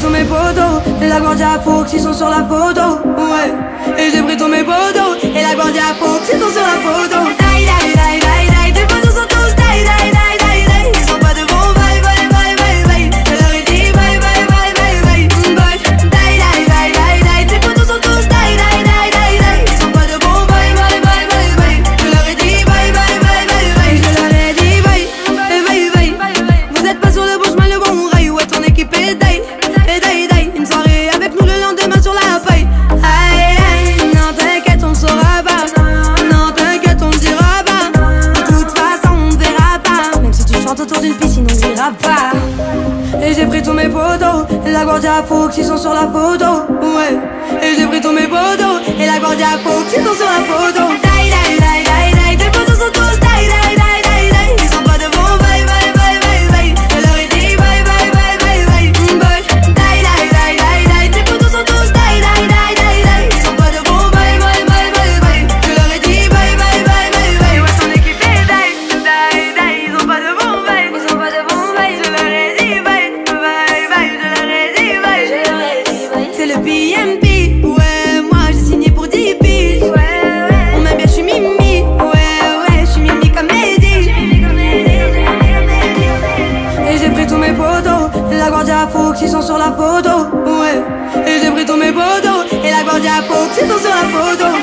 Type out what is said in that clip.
tous mes potos. Et la guardia faux qui sont sur la photo. Ouais, et j'ai pris tous mes potos. autour d'une piscine, on n'ira pas. Et j'ai pris tous mes poteaux, et la Guardia Fox, ils sont sur la photo. Ouais. Et j'ai pris tous mes poteaux, et la Guardia Fox, ils sont sur la photo. Et la Guardia Fox, ils sont sur la photo. Ouais. Et j'ai pris tous mes Et la Guardia Fox, ils sont sur la photo.